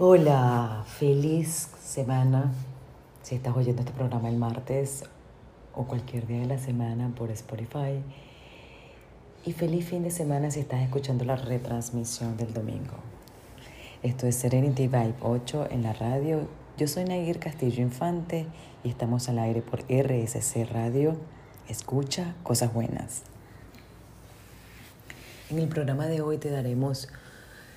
Hola, feliz semana. Si estás oyendo este programa el martes o cualquier día de la semana por Spotify. Y feliz fin de semana si estás escuchando la retransmisión del domingo. Esto es Serenity Vibe 8 en la radio. Yo soy Nair Castillo Infante y estamos al aire por RSC Radio. Escucha cosas buenas. En el programa de hoy te daremos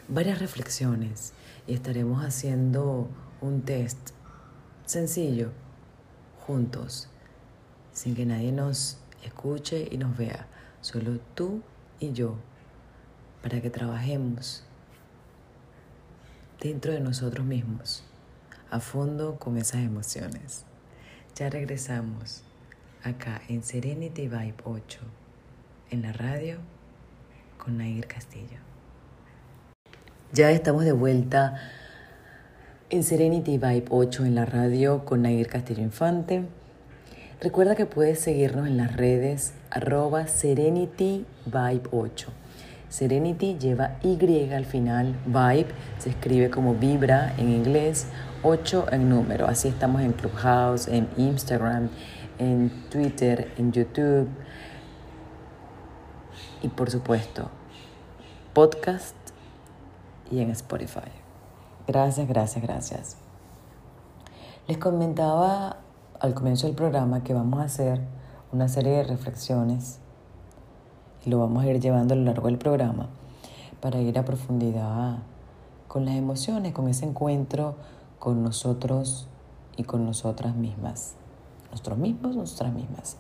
varias reflexiones y estaremos haciendo un test sencillo juntos, sin que nadie nos escuche y nos vea, solo tú y yo, para que trabajemos dentro de nosotros mismos, a fondo con esas emociones. Ya regresamos acá en Serenity Vibe 8, en la radio con Nair Castillo. Ya estamos de vuelta en Serenity Vibe 8 en la radio con Nair Castillo Infante. Recuerda que puedes seguirnos en las redes arroba Serenity Vibe 8. Serenity lleva Y al final, Vibe se escribe como vibra en inglés, 8 en número. Así estamos en Clubhouse, en Instagram, en Twitter, en YouTube y por supuesto podcast y en Spotify. Gracias, gracias, gracias. Les comentaba al comienzo del programa que vamos a hacer una serie de reflexiones y lo vamos a ir llevando a lo largo del programa para ir a profundidad con las emociones, con ese encuentro con nosotros y con nosotras mismas. Nosotros mismos, nosotras mismas.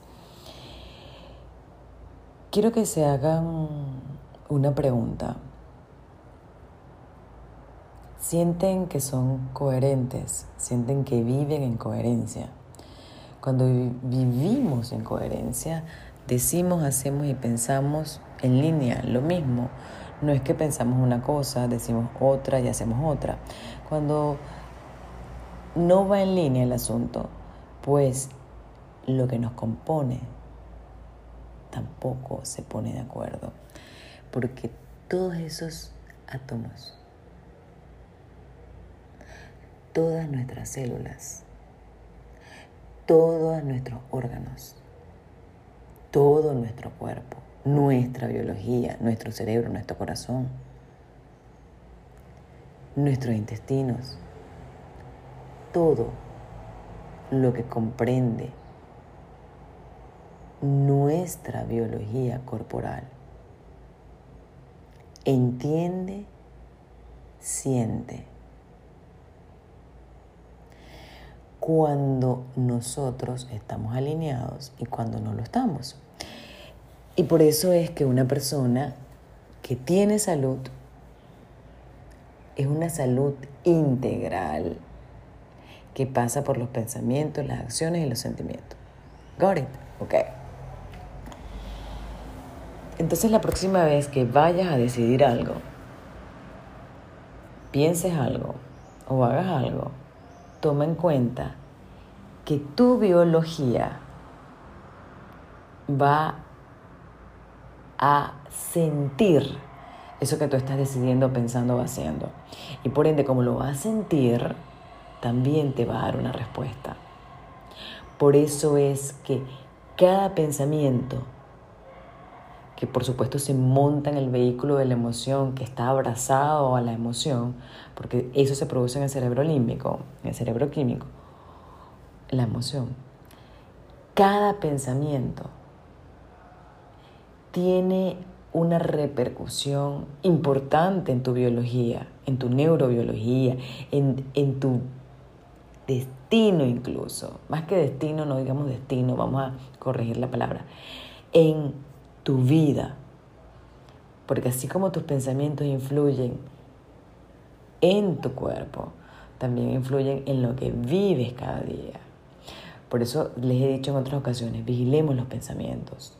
Quiero que se hagan una pregunta. Sienten que son coherentes, sienten que viven en coherencia. Cuando vivimos en coherencia, decimos, hacemos y pensamos en línea, lo mismo. No es que pensamos una cosa, decimos otra y hacemos otra. Cuando no va en línea el asunto, pues lo que nos compone tampoco se pone de acuerdo, porque todos esos átomos, todas nuestras células, todos nuestros órganos, todo nuestro cuerpo, nuestra biología, nuestro cerebro, nuestro corazón, nuestros intestinos, todo lo que comprende nuestra biología corporal. Entiende, siente. Cuando nosotros estamos alineados y cuando no lo estamos. Y por eso es que una persona que tiene salud es una salud integral que pasa por los pensamientos, las acciones y los sentimientos. Got it? Okay. Entonces la próxima vez que vayas a decidir algo, pienses algo o hagas algo, toma en cuenta que tu biología va a sentir eso que tú estás decidiendo, pensando o haciendo. Y por ende, como lo va a sentir, también te va a dar una respuesta. Por eso es que cada pensamiento que por supuesto se monta en el vehículo de la emoción, que está abrazado a la emoción, porque eso se produce en el cerebro límbico, en el cerebro químico, la emoción. Cada pensamiento tiene una repercusión importante en tu biología, en tu neurobiología, en, en tu destino incluso. Más que destino, no digamos destino, vamos a corregir la palabra. En tu vida. Porque así como tus pensamientos influyen en tu cuerpo, también influyen en lo que vives cada día. Por eso les he dicho en otras ocasiones, vigilemos los pensamientos,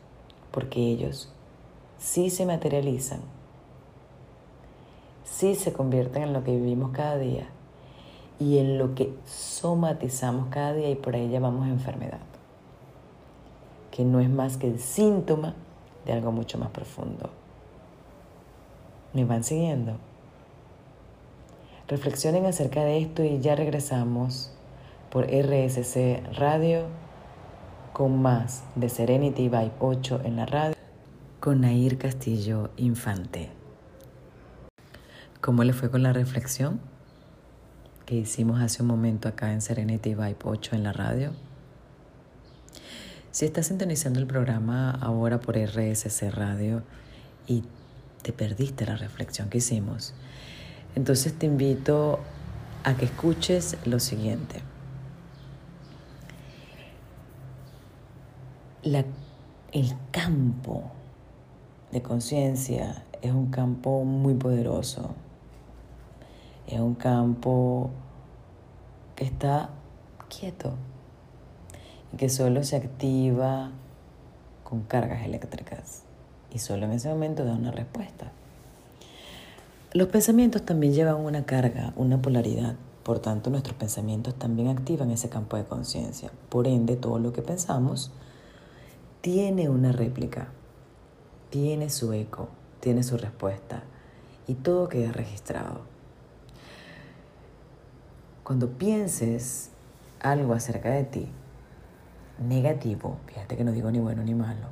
porque ellos sí se materializan, sí se convierten en lo que vivimos cada día y en lo que somatizamos cada día y por ahí llamamos enfermedad, que no es más que el síntoma de algo mucho más profundo. ¿Me van siguiendo? Reflexionen acerca de esto y ya regresamos por RSC Radio con más de Serenity Vibe 8 en la radio con Nair Castillo Infante. ¿Cómo le fue con la reflexión que hicimos hace un momento acá en Serenity Vibe 8 en la radio? Si estás sintonizando el programa ahora por RSC Radio y te perdiste la reflexión que hicimos, entonces te invito a que escuches lo siguiente. el campo de conciencia es un campo muy poderoso. Es un campo que está quieto que solo se activa con cargas eléctricas y solo en ese momento da una respuesta. Los pensamientos también llevan una carga, una polaridad. Por tanto, nuestros pensamientos también activan ese campo de conciencia. Por ende, todo lo que pensamos tiene una réplica, tiene su eco, tiene su respuesta y todo queda registrado. Cuando pienses algo acerca de ti, negativo, fíjate que no digo ni bueno ni malo,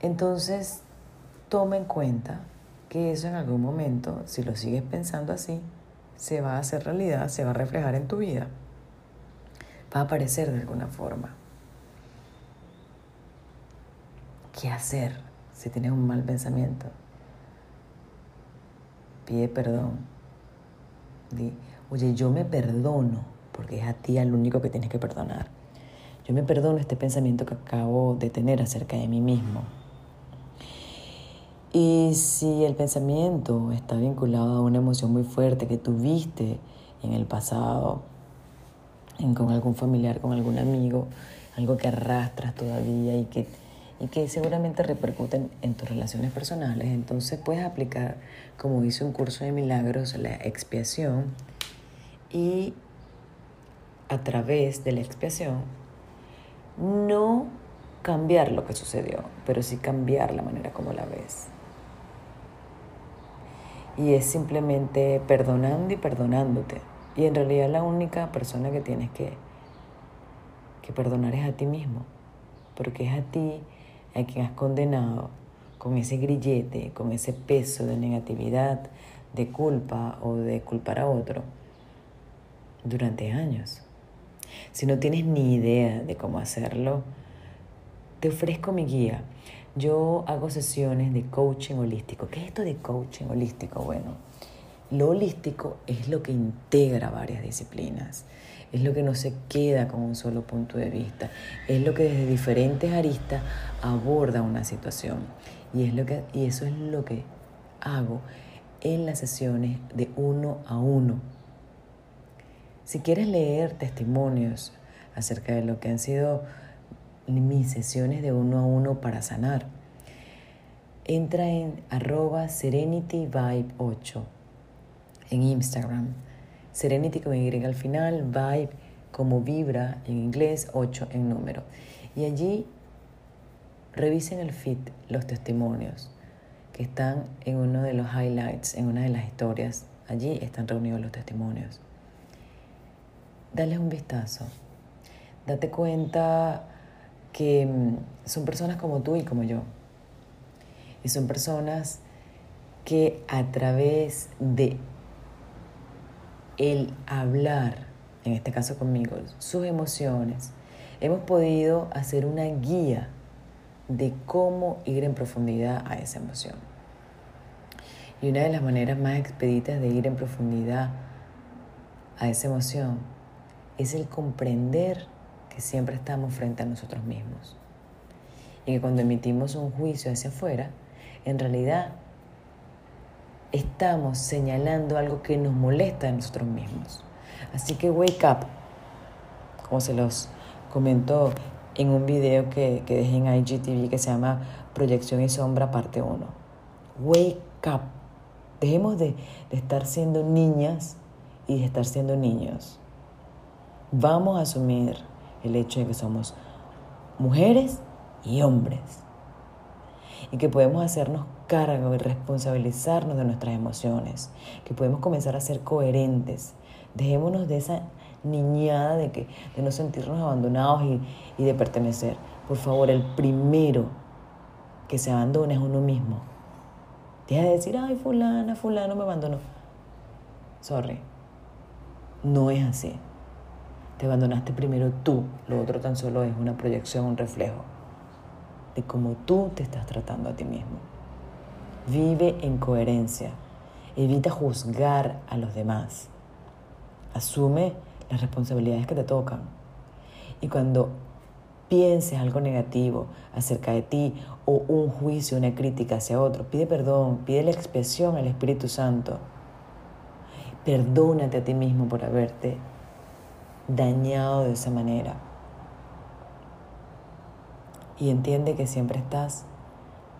entonces toma en cuenta que eso en algún momento, si lo sigues pensando así, se va a hacer realidad, se va a reflejar en tu vida, va a aparecer de alguna forma. ¿Qué hacer si tienes un mal pensamiento? Pide perdón. Di, oye, yo me perdono, porque es a ti al único que tienes que perdonar. Yo me perdono este pensamiento que acabo de tener acerca de mí mismo. Y si el pensamiento está vinculado a una emoción muy fuerte que tuviste en el pasado, con algún familiar, con algún amigo, algo que arrastras todavía y que y que seguramente repercuten en tus relaciones personales. Entonces puedes aplicar, como dice un curso de milagros, la expiación y a través de la expiación no cambiar lo que sucedió, pero sí cambiar la manera como la ves. Y es simplemente perdonando y perdonándote. Y en realidad la única persona que tienes que, que perdonar es a ti mismo, porque es a ti a quien has condenado con ese grillete, con ese peso de negatividad, de culpa o de culpar a otro durante años. Si no tienes ni idea de cómo hacerlo, te ofrezco mi guía. Yo hago sesiones de coaching holístico. ¿Qué es esto de coaching holístico? Bueno, lo holístico es lo que integra varias disciplinas es lo que no se queda con un solo punto de vista, es lo que desde diferentes aristas aborda una situación. Y, es lo que, y eso es lo que hago en las sesiones de uno a uno. Si quieres leer testimonios acerca de lo que han sido mis sesiones de uno a uno para sanar, entra en arroba Serenity Vibe 8 en Instagram Serenity con Y al final, Vibe como vibra en inglés, 8 en número. Y allí revisen el feed, los testimonios que están en uno de los highlights, en una de las historias. Allí están reunidos los testimonios. Dale un vistazo. Date cuenta que mm, son personas como tú y como yo. Y son personas que a través de el hablar, en este caso conmigo, sus emociones, hemos podido hacer una guía de cómo ir en profundidad a esa emoción. Y una de las maneras más expeditas de ir en profundidad a esa emoción es el comprender que siempre estamos frente a nosotros mismos. Y que cuando emitimos un juicio hacia afuera, en realidad estamos señalando algo que nos molesta a nosotros mismos. Así que wake up, como se los comentó en un video que, que dejé en IGTV que se llama Proyección y Sombra parte 1. Wake up. Dejemos de, de estar siendo niñas y de estar siendo niños. Vamos a asumir el hecho de que somos mujeres y hombres. y que podemos hacernos cargo y responsabilizarnos de nuestras emociones, que podemos comenzar a ser coherentes. Dejémonos de esa niñada de, que, de no sentirnos abandonados y, y de pertenecer. Por favor, el primero que se abandona es uno mismo. Deja de decir, ay, fulana, fulano me abandonó. Sorry. No es así. Te abandonaste primero tú, lo otro tan solo es una proyección, un reflejo de cómo tú te estás tratando a ti mismo. Vive en coherencia. Evita juzgar a los demás. Asume las responsabilidades que te tocan. Y cuando pienses algo negativo acerca de ti o un juicio, una crítica hacia otro, pide perdón, pide la expresión al Espíritu Santo. Perdónate a ti mismo por haberte dañado de esa manera. Y entiende que siempre estás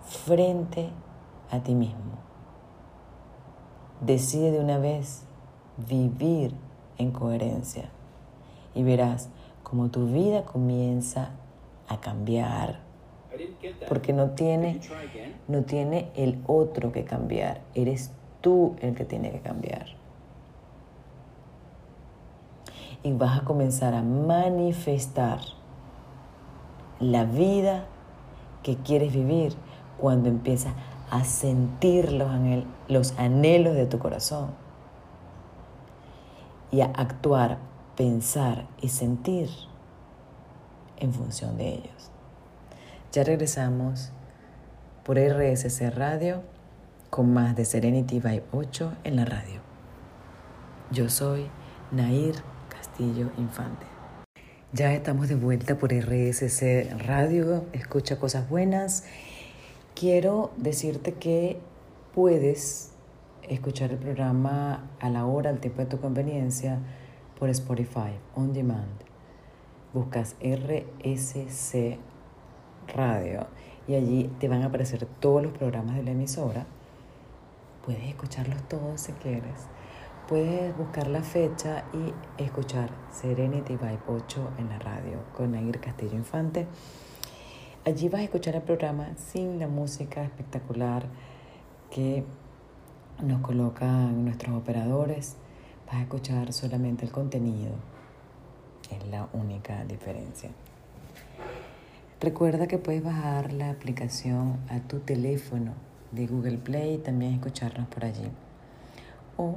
frente a ti mismo. Decide de una vez vivir en coherencia y verás como tu vida comienza a cambiar. Porque no tiene, no tiene el otro que cambiar, eres tú el que tiene que cambiar. Y vas a comenzar a manifestar la vida que quieres vivir cuando empiezas a sentir los, los anhelos de tu corazón y a actuar, pensar y sentir en función de ellos. Ya regresamos por RSC Radio con más de Serenity Vibe 8 en la radio. Yo soy Nair Infante. Ya estamos de vuelta por RSC Radio, escucha cosas buenas. Quiero decirte que puedes escuchar el programa a la hora, al tiempo de tu conveniencia, por Spotify, on demand. Buscas RSC Radio y allí te van a aparecer todos los programas de la emisora. Puedes escucharlos todos si quieres. Puedes buscar la fecha y escuchar Serenity Vibe 8 en la radio con Nair Castillo Infante. Allí vas a escuchar el programa sin la música espectacular que nos colocan nuestros operadores. Vas a escuchar solamente el contenido. Es la única diferencia. Recuerda que puedes bajar la aplicación a tu teléfono de Google Play y también escucharnos por allí. O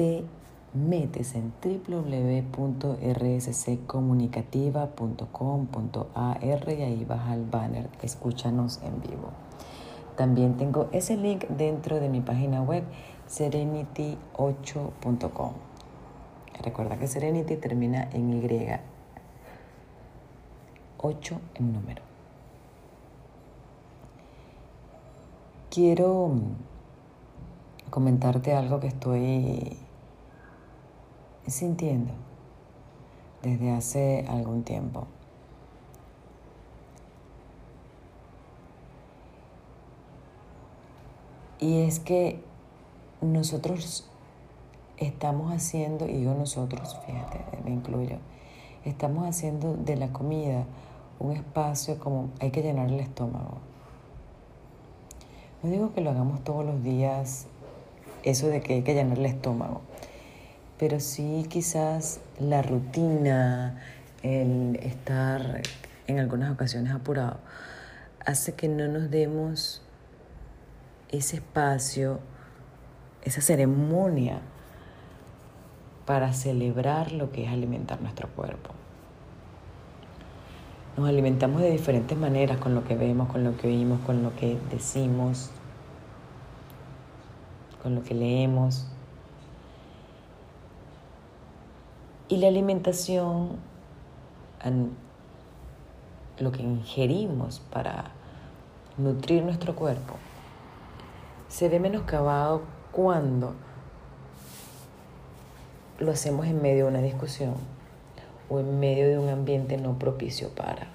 te metes en www.rsccomunicativa.com.ar y ahí vas al banner Escúchanos en vivo. También tengo ese link dentro de mi página web serenity8.com. Recuerda que Serenity termina en Y, 8 en número. Quiero comentarte algo que estoy sintiendo desde hace algún tiempo. Y es que nosotros estamos haciendo, y yo nosotros, fíjate, me incluyo, estamos haciendo de la comida un espacio como hay que llenar el estómago. No digo que lo hagamos todos los días, eso de que hay que llenar el estómago, pero sí quizás la rutina, el estar en algunas ocasiones apurado, hace que no nos demos ese espacio, esa ceremonia para celebrar lo que es alimentar nuestro cuerpo. Nos alimentamos de diferentes maneras con lo que vemos, con lo que oímos, con lo que decimos, con lo que leemos. Y la alimentación, lo que ingerimos para nutrir nuestro cuerpo, se ve menoscabado cuando lo hacemos en medio de una discusión o en medio de un ambiente no propicio para.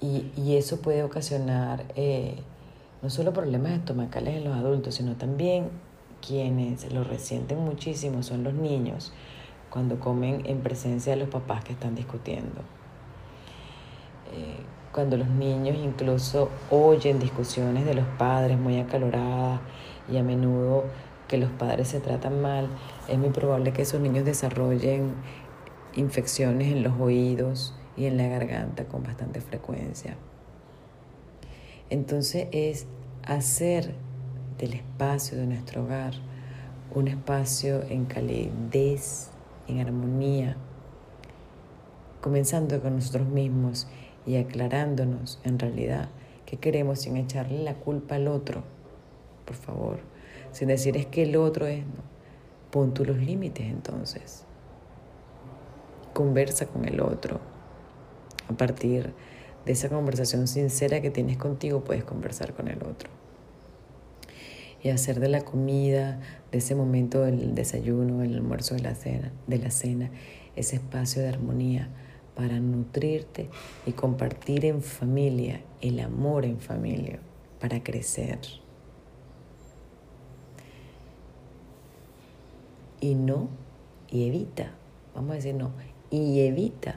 Y, eso puede ocasionar eh, no solo problemas estomacales en los adultos, sino también quienes lo resienten muchísimo son los niños cuando comen en presencia de los papás que están discutiendo. Eh, cuando los niños incluso oyen discusiones de los padres muy acaloradas y a menudo que los padres se tratan mal, es muy probable que esos niños desarrollen infecciones en los oídos y en la garganta con bastante frecuencia. Entonces es hacer del espacio de nuestro hogar un espacio en calidez, en armonía, comenzando con nosotros mismos y aclarándonos en realidad qué queremos sin echarle la culpa al otro, por favor, sin decir es que el otro es, no. pon tú los límites entonces, conversa con el otro, a partir de esa conversación sincera que tienes contigo puedes conversar con el otro y hacer de la comida, de ese momento del desayuno, el almuerzo, de la cena, de la cena, ese espacio de armonía para nutrirte y compartir en familia el amor en familia para crecer. Y no, y evita, vamos a decir no, y evita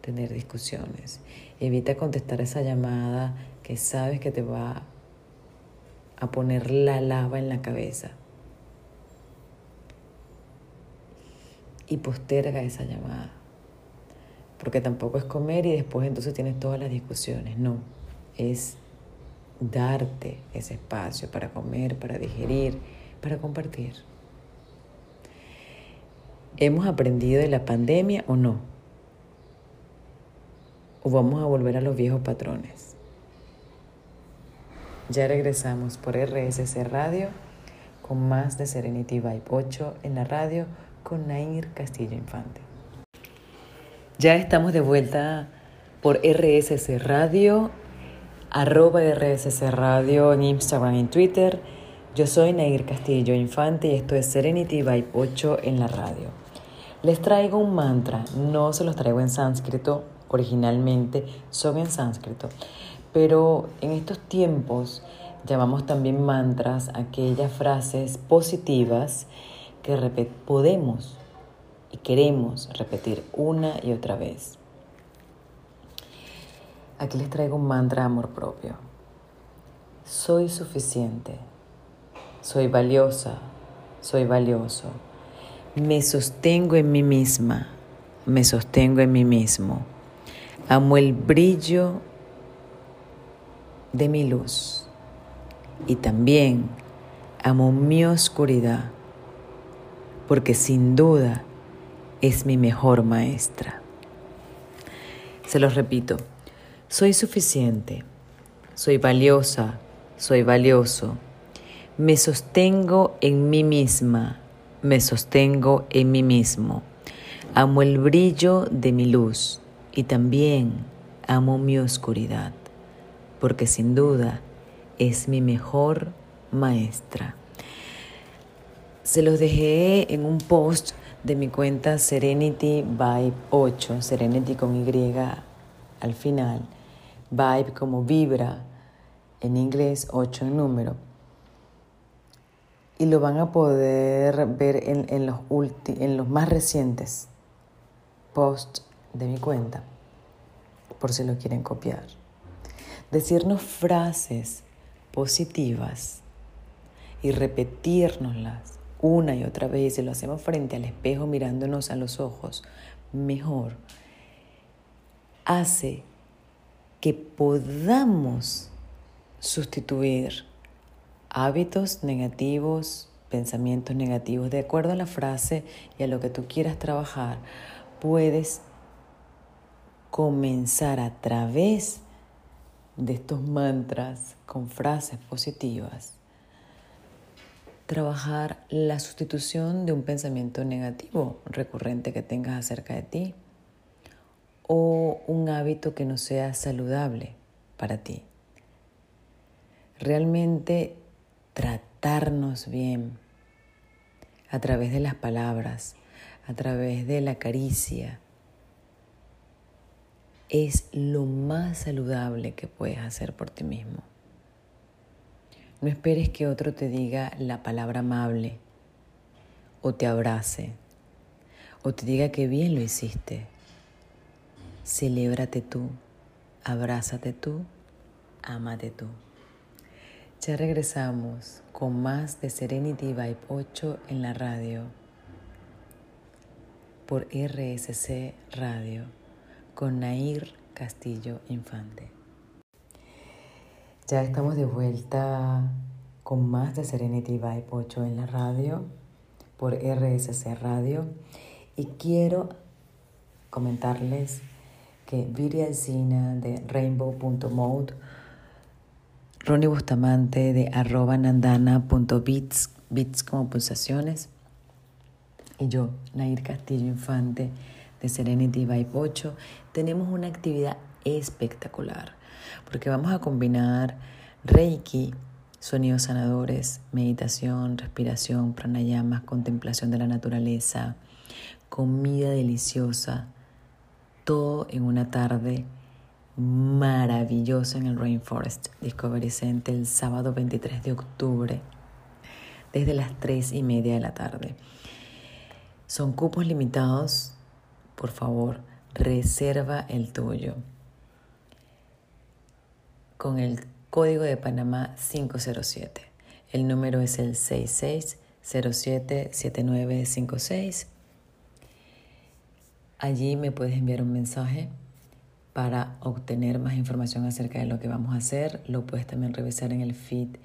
tener discusiones. Evita contestar esa llamada que sabes que te va a poner la lava en la cabeza. Y posterga esa llamada. Porque tampoco es comer y después entonces tienes todas las discusiones. No, es darte ese espacio para comer, para digerir, para compartir. ¿Hemos aprendido de la pandemia o no? ¿O vamos a volver a los viejos patrones? Ya regresamos por RSC Radio con más de Serenity Vibe 8 en la radio con Nair Castillo Infante. Ya estamos de vuelta por RSC Radio, arroba RSC Radio en Instagram y en Twitter. Yo soy Nair Castillo Infante y esto es Serenity Vibe 8 en la radio. Les traigo un mantra, no se los traigo en sánscrito, originalmente son en sánscrito, pero en estos tiempos llamamos también mantras aquellas frases positivas que podemos y queremos repetir una y otra vez. Aquí les traigo un mantra amor propio. Soy suficiente, soy valiosa, soy valioso. Me sostengo en mí misma, me sostengo en mí mismo. Amo el brillo de mi luz. Y también amo mi oscuridad porque sin duda es mi mejor maestra. Se los repito, soy suficiente, soy valiosa, soy valioso, me sostengo en mí misma, me sostengo en mí mismo, amo el brillo de mi luz y también amo mi oscuridad porque sin duda es mi mejor maestra. Se los dejé en un post de mi cuenta Serenity Vibe 8, Serenity con Y al final, Vibe como vibra en inglés, 8 en número. Y lo van a poder ver en, en los, en los más recientes posts de mi cuenta, por si lo quieren copiar decirnos frases positivas y repetirnoslas una y otra vez, y si lo hacemos frente al espejo mirándonos a los ojos, mejor, hace que podamos sustituir hábitos negativos, pensamientos negativos, de acuerdo a la frase y a lo que tú quieras trabajar, puedes comenzar a través de estos mantras con frases positivas, trabajar la sustitución de un pensamiento negativo recurrente que tengas acerca de ti o un hábito que no sea saludable para ti. Realmente tratarnos bien a través de las palabras, a través de la caricia, es lo más saludable que puedes hacer por ti mismo. No esperes que otro te diga la palabra amable o te abrace o te diga que bien lo hiciste. Celébrate tú abrázate tú, amate tú. Ya regresamos con más de Serenity Vibe 8 en la radio por RSC Radio con Nair Castillo Infante. Ya estamos de vuelta con más de Serenity Vibe 8 en la radio por RSC Radio y quiero comentarles que Viri Alcina de Rainbow.mode, Ronnie Bustamante de arroba nandana.bits, bits como pulsaciones, y yo, Nair Castillo Infante de Serenity Vibe 8, tenemos una actividad espectacular porque vamos a combinar Reiki, sonidos sanadores, meditación, respiración, pranayamas, contemplación de la naturaleza, comida deliciosa, todo en una tarde maravillosa en el Rainforest Discovery Center el sábado 23 de octubre desde las 3 y media de la tarde. Son cupos limitados, por favor, reserva el tuyo con el código de Panamá 507. El número es el 66077956 Allí me puedes enviar un mensaje para obtener más información acerca de lo que vamos a hacer. Lo puedes también revisar en el feed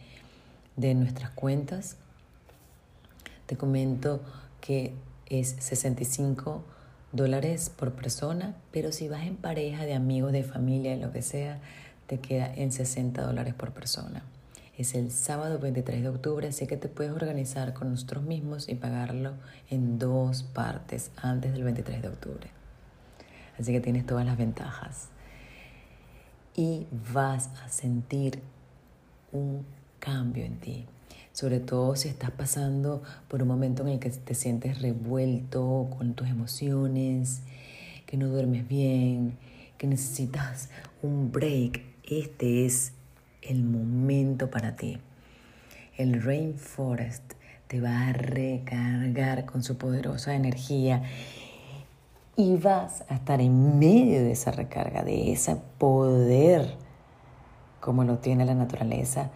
de nuestras cuentas. Te comento que es 65 dólares por persona, pero si vas en pareja, de amigos, de familia, lo que sea, te queda en 60 dólares por persona. Es el sábado 23 de octubre, así que te puedes organizar con nosotros mismos y pagarlo en dos partes antes del 23 de octubre. Así que tienes todas las ventajas. Y vas a sentir un cambio en ti. Sobre todo si estás pasando por un momento en el que te sientes revuelto con tus emociones, que no duermes bien, que necesitas un break. Este es el momento para ti. El Rainforest te va a recargar con su poderosa energía y vas a estar en medio de esa recarga, de ese poder como lo tiene la naturaleza,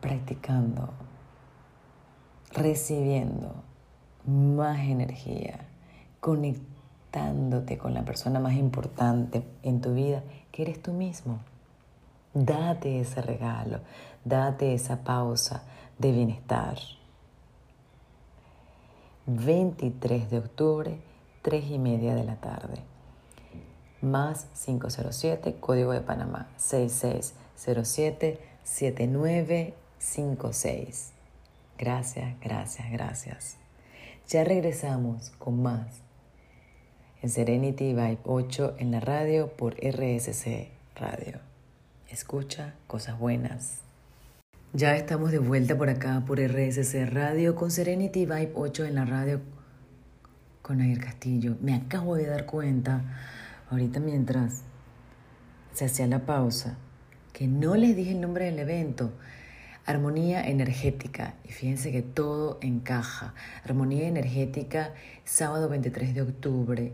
practicando, recibiendo más energía, conectándote con la persona más importante en tu vida, que eres tú mismo. Date ese regalo, date esa pausa de bienestar. 23 de octubre, 3 y media de la tarde. Más 507, código de Panamá, 6607-7956. Gracias, gracias, gracias. Ya regresamos con más en Serenity Vibe 8 en la radio por RSC Radio. Escucha cosas buenas. Ya estamos de vuelta por acá por RSC Radio con Serenity Vibe 8 en la radio con Ayer Castillo. Me acabo de dar cuenta ahorita mientras se hacía la pausa que no les dije el nombre del evento. Armonía energética. Y fíjense que todo encaja. Armonía energética, sábado 23 de octubre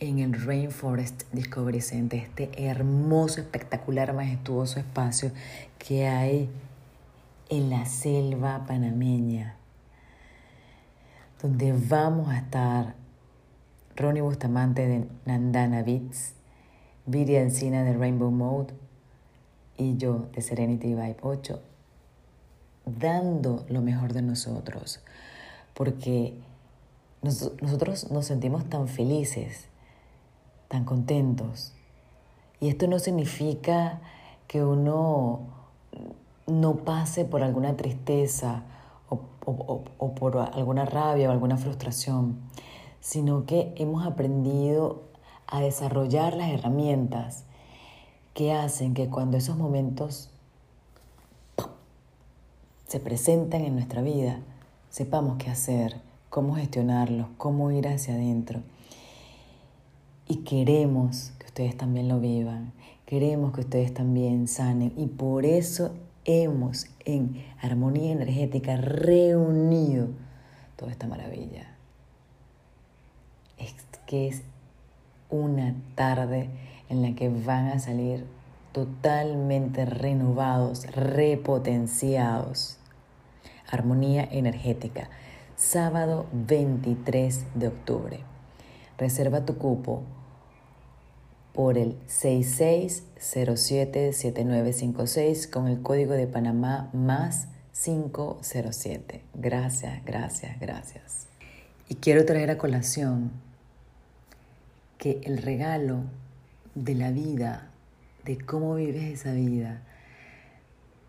en el Rainforest Discovery Center, este hermoso, espectacular, majestuoso espacio que hay en la selva panameña, donde vamos a estar Ronnie Bustamante de Nandana Beats, Viri Encina de Rainbow Mode y yo de Serenity Vibe 8, dando lo mejor de nosotros, porque nosotros nos sentimos tan felices tan contentos. Y esto no significa que uno no pase por alguna tristeza o, por alguna rabia o alguna frustración, sino que hemos aprendido a desarrollar las herramientas que hacen que cuando esos momentos se presentan en nuestra vida, sepamos qué hacer, cómo gestionarlos, cómo ir hacia adentro. Y queremos que ustedes también lo vivan, queremos que ustedes también sanen y por eso hemos en armonía energética reunido toda esta maravilla. Es que es una tarde en la que van a salir totalmente renovados, repotenciados. Armonía energética, sábado 23 de octubre. Reserva tu cupo por el 66077956 con el código de Panamá más 507. Gracias, gracias, gracias. Y quiero traer a colación que el regalo de la vida, de cómo vives esa vida,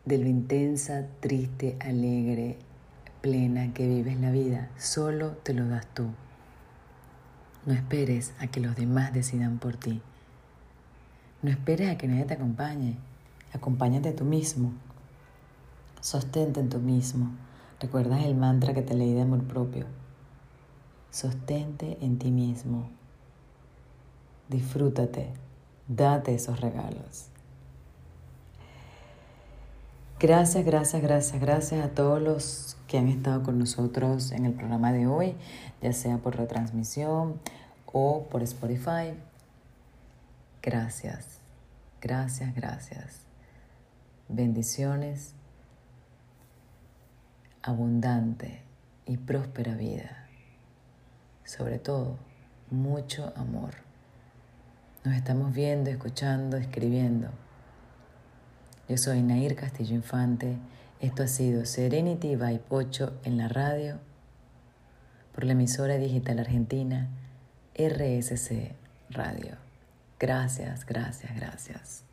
de lo intensa, triste, alegre, plena que vives la vida, solo te lo das tú. No esperes a que los demás decidan por ti. No esperes a que nadie te acompañe. Acompáñate tú mismo. Sostente en tú mismo. ¿Recuerdas el mantra que te leí de amor propio? Sostente en ti mismo. Disfrútate. Date esos regalos. Gracias, gracias, gracias, gracias a todos los que han estado con nosotros en el programa de hoy, ya sea por retransmisión o por Spotify. Gracias, gracias, gracias. Bendiciones, abundante y próspera vida. Sobre todo, mucho amor. Nos estamos viendo, escuchando, escribiendo. Yo soy Nair Castillo Infante. Esto ha sido Serenity by Pocho en la radio por la emisora digital argentina RSC Radio. Gracias, gracias, gracias.